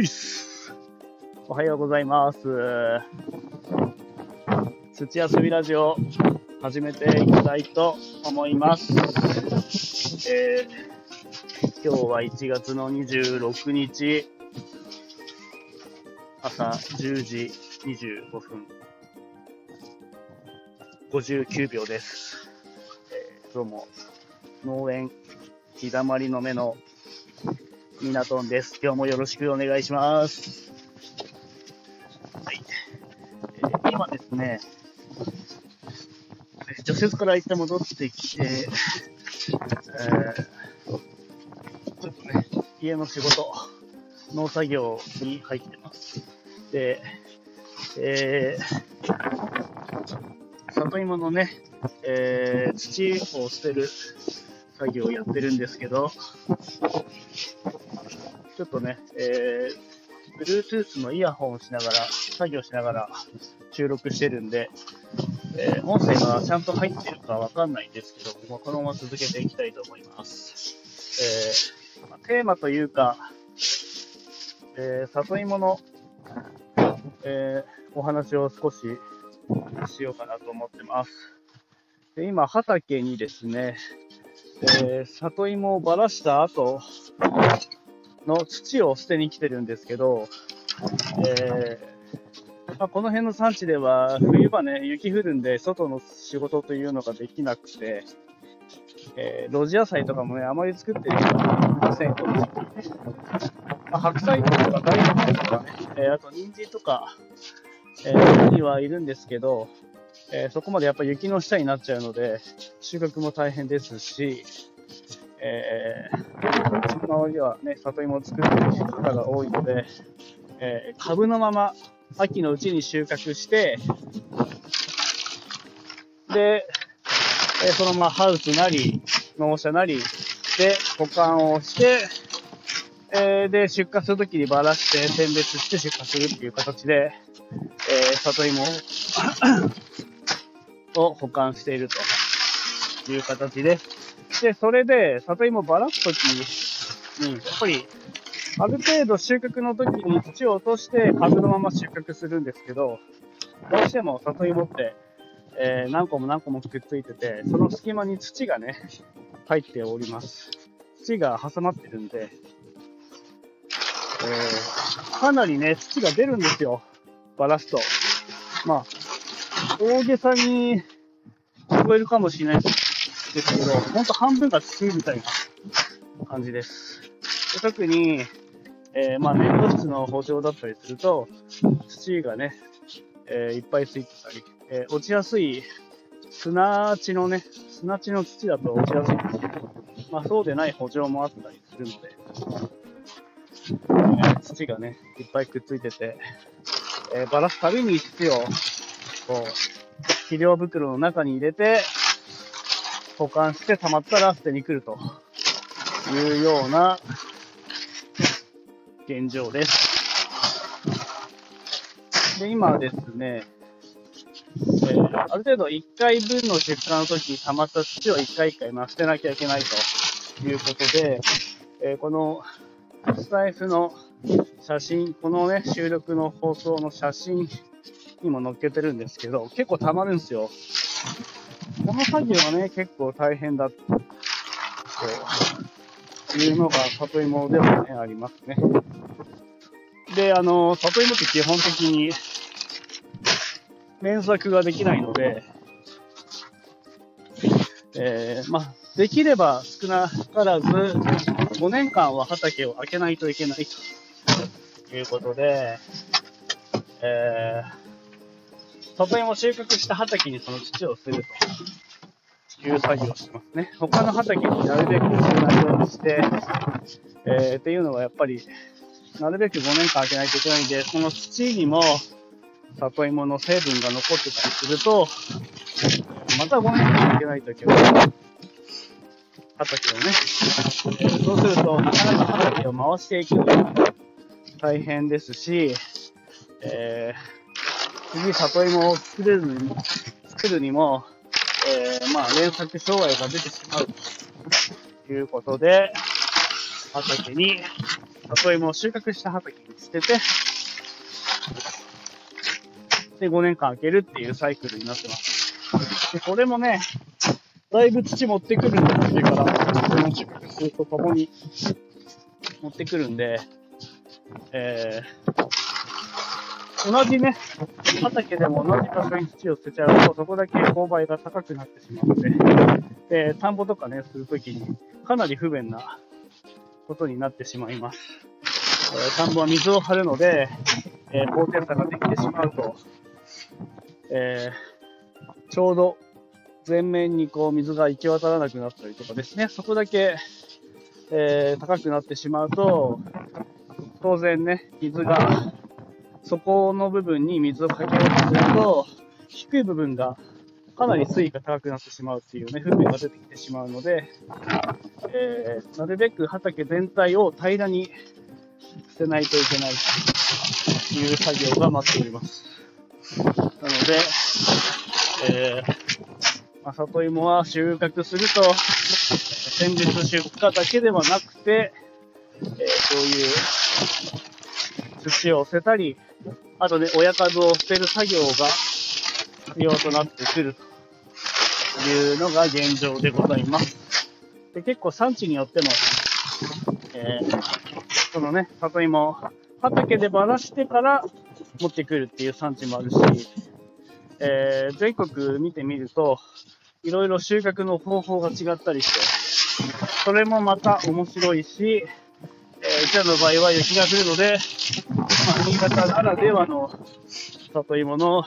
いっす。おはようございます。土遊びラジオ始めていきたいと思います。えー今日は1月の26日、朝10時25分、59秒です。えーどうも、農園日だまりの目のミナトンです。今日もよろしくお願いします。はい。えー今ですね、除雪から一旦戻ってきて、えーちょっとね、家の仕事、農作業に入ってます。で、えー、里芋のね、えー土を捨てる作業をやってるんですけど、ちょっとね、えー、Bluetooth のイヤホンをしながら、作業しながら収録してるんで、えー音声がちゃんと入ってるかわかんないんですけど、もうこのまま続けていきたいと思います。えーまあテーマというか、えー里芋の、えーお話を少ししようかなと思ってます。で今、畑にですね、えー里芋をばらした後の土を捨てに来てるんですけど、えーまあ、この辺の産地では冬場ね、雪降るんで外の仕事というのができなくて、えー露地野菜とかもね、あまり作ってる人はいません、この時期まあ、白菜とか大根とかね、えーあと人参とか、えーにはいるんですけど、えそこまでやっぱ雪の下になっちゃうので、収穫も大変ですし、えー、うちの周りはね、里芋を作っている方が多いので、えー株のまま秋のうちに収穫して、で、えーそのままハウスなり、農舎なりで保管をして、えーで、出荷するときにばらして選別して出荷するっていう形で、えー里芋 を保管しているという形です。で、それで、里芋をばらすときに、やっぱり、ある程度収穫の時に土を落として株のまま収穫するんですけど、どうしても里芋って、えー何個も何個もくっついてて、その隙間に土がね、入っております。土が挟まってるんで、えーかなりね、土が出るんですよ。バラすと。まあ、大げさに聞こえるかもしれないですですけど、ほんと半分が土みたいな感じです。で特に、えーまあ、粘土質の補助だったりすると、土がね、えーいっぱいついてたり、えー落ちやすい砂地のね、砂地の土だと落ちやすいんですけど、まあ、そうでない補助もあったりするので、えー土がね、いっぱいくっついてて、えーばらすたびに土を、こう、肥料袋の中に入れて、保管して溜まったら捨てに来るというような現状です。で、今ですね、えーある程度1回分の出荷の時に溜まった土を1回1回ま捨てなきゃいけないということで、えーこのスタイフの写真、このね、収録の放送の写真にも載っけてるんですけど、結構溜まるんですよ。この作業はね、結構大変だというのが里芋ではね、ありますね。で、あの、里芋って基本的に連作ができないので、えーまあ、できれば少なからず5年間は畑を開けないといけないということで、えー、里芋を収穫した畑にその土を捨てるという作業をしてますね。他の畑になるべく少ないようにして、えーっていうのはやっぱり、なるべく5年間開けないといけないんで、その土にも里芋の成分が残ってたりすると、また5年間開けないといけない。畑をね。そうすると、なかなか畑を回していくのが大変ですし、えー次里芋を作れるにも、作るにも、えーまあ、連作障害が出てしまうということで、畑に里芋を収穫した畑に捨てて、で、5年間開けるっていうサイクルになってます。で、これもね、だいぶ土持ってくるんだっていうから、この収穫するとともに持ってくるんで、えー、同じね、畑でも同じ場所に土を捨てちゃうと、そこだけ勾配が高くなってしまうので、で、田んぼとかね、するときに、かなり不便なことになってしまいます。え田んぼは水を張るので、えー高低差ができてしまうと、えーちょうど全面にこう水が行き渡らなくなったりとかですね、そこだけ、えー高くなってしまうと、当然ね、水が、そこの部分に水をかけようとすると、低い部分がかなり水位が高くなってしまうっていうね、不便が出てきてしまうので、えーなるべく畑全体を平らに捨てないといけないという作業が待っております。なので、えーまあ、里芋は収穫すると、先日出荷だけではなくて、えーそういう土を捨てたり、あとね、親数を捨てる作業が必要となってくるというのが現状でございます。で結構産地によっても、えーそのね、里芋、畑でばらしてから持ってくるっていう産地もあるし、えー全国見てみると、いろいろ収穫の方法が違ったりして、それもまた面白いし、えーうちらの場合は雪が降るので、新潟ならではの里芋の、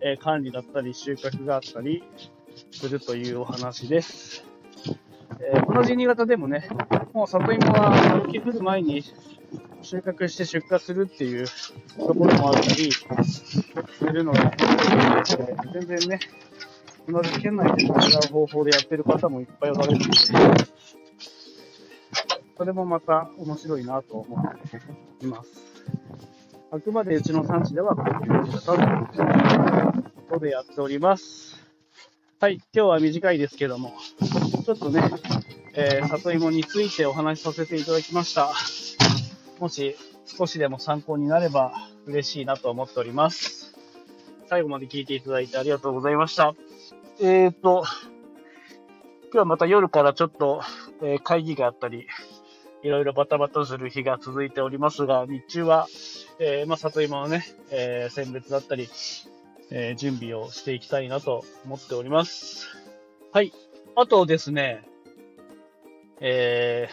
えー管理だったり収穫があったりするというお話です。えー同じ新潟でもね、もう里芋は雪降る前に収穫して出荷するっていうところもあったりするので、全然ね、同じ県内で違う方法でやってる方もいっぱいおられるので、それもまた面白いなと思っています。あくまでうちの産地ではこういうやり方ということでやっております。はい、今日は短いですけども、ちょっとね、えー里芋についてお話しさせていただきました。もし少しでも参考になれば嬉しいなと思っております。最後まで聞いていただいてありがとうございました。えーと、今日はまた夜からちょっと、えー会議があったり、いろいろバタバタする日が続いておりますが、日中は、えーまあ、里芋のね、えー選別だったり、えー準備をしていきたいなと思っております。はい。あとですね、え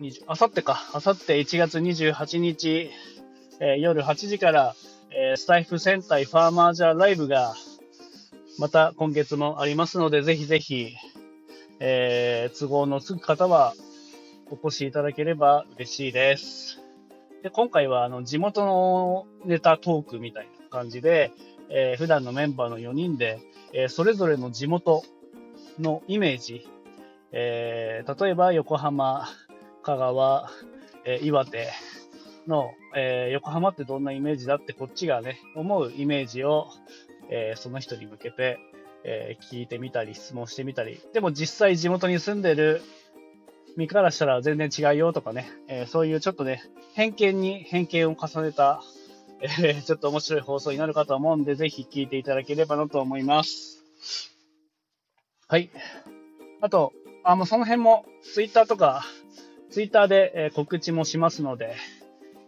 ー、あさってか、あさって1月28日、えー夜8時から、えースタイフ戦隊ファーマージャーライブが、また今月もありますので、ぜひぜひ、えー都合のつく方はお越しいただければ嬉しいです。で、今回はあの地元のネタトークみたいな感じで、えー普段のメンバーの4人で、えーそれぞれの地元のイメージ、えー例えば横浜、香川、え岩手の、え横浜ってどんなイメージだってこっちがね、思うイメージを、えその人に向けて、え聞いてみたり、質問してみたり、でも実際地元に住んでる身からしたら全然違うよとかね、えーそういうちょっとね、偏見に偏見を重ねた、えーちょっと面白い放送になるかと思うんで、ぜひ聞いていただければなと思います。はい。あと、あ、もうその辺も、ツイッターとか、ツイッターで、え告知もしますので、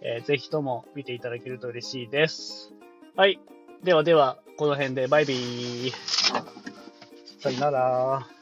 えーぜひとも見ていただけると嬉しいです。はい。ではでは、この辺でバイビー。さよなら。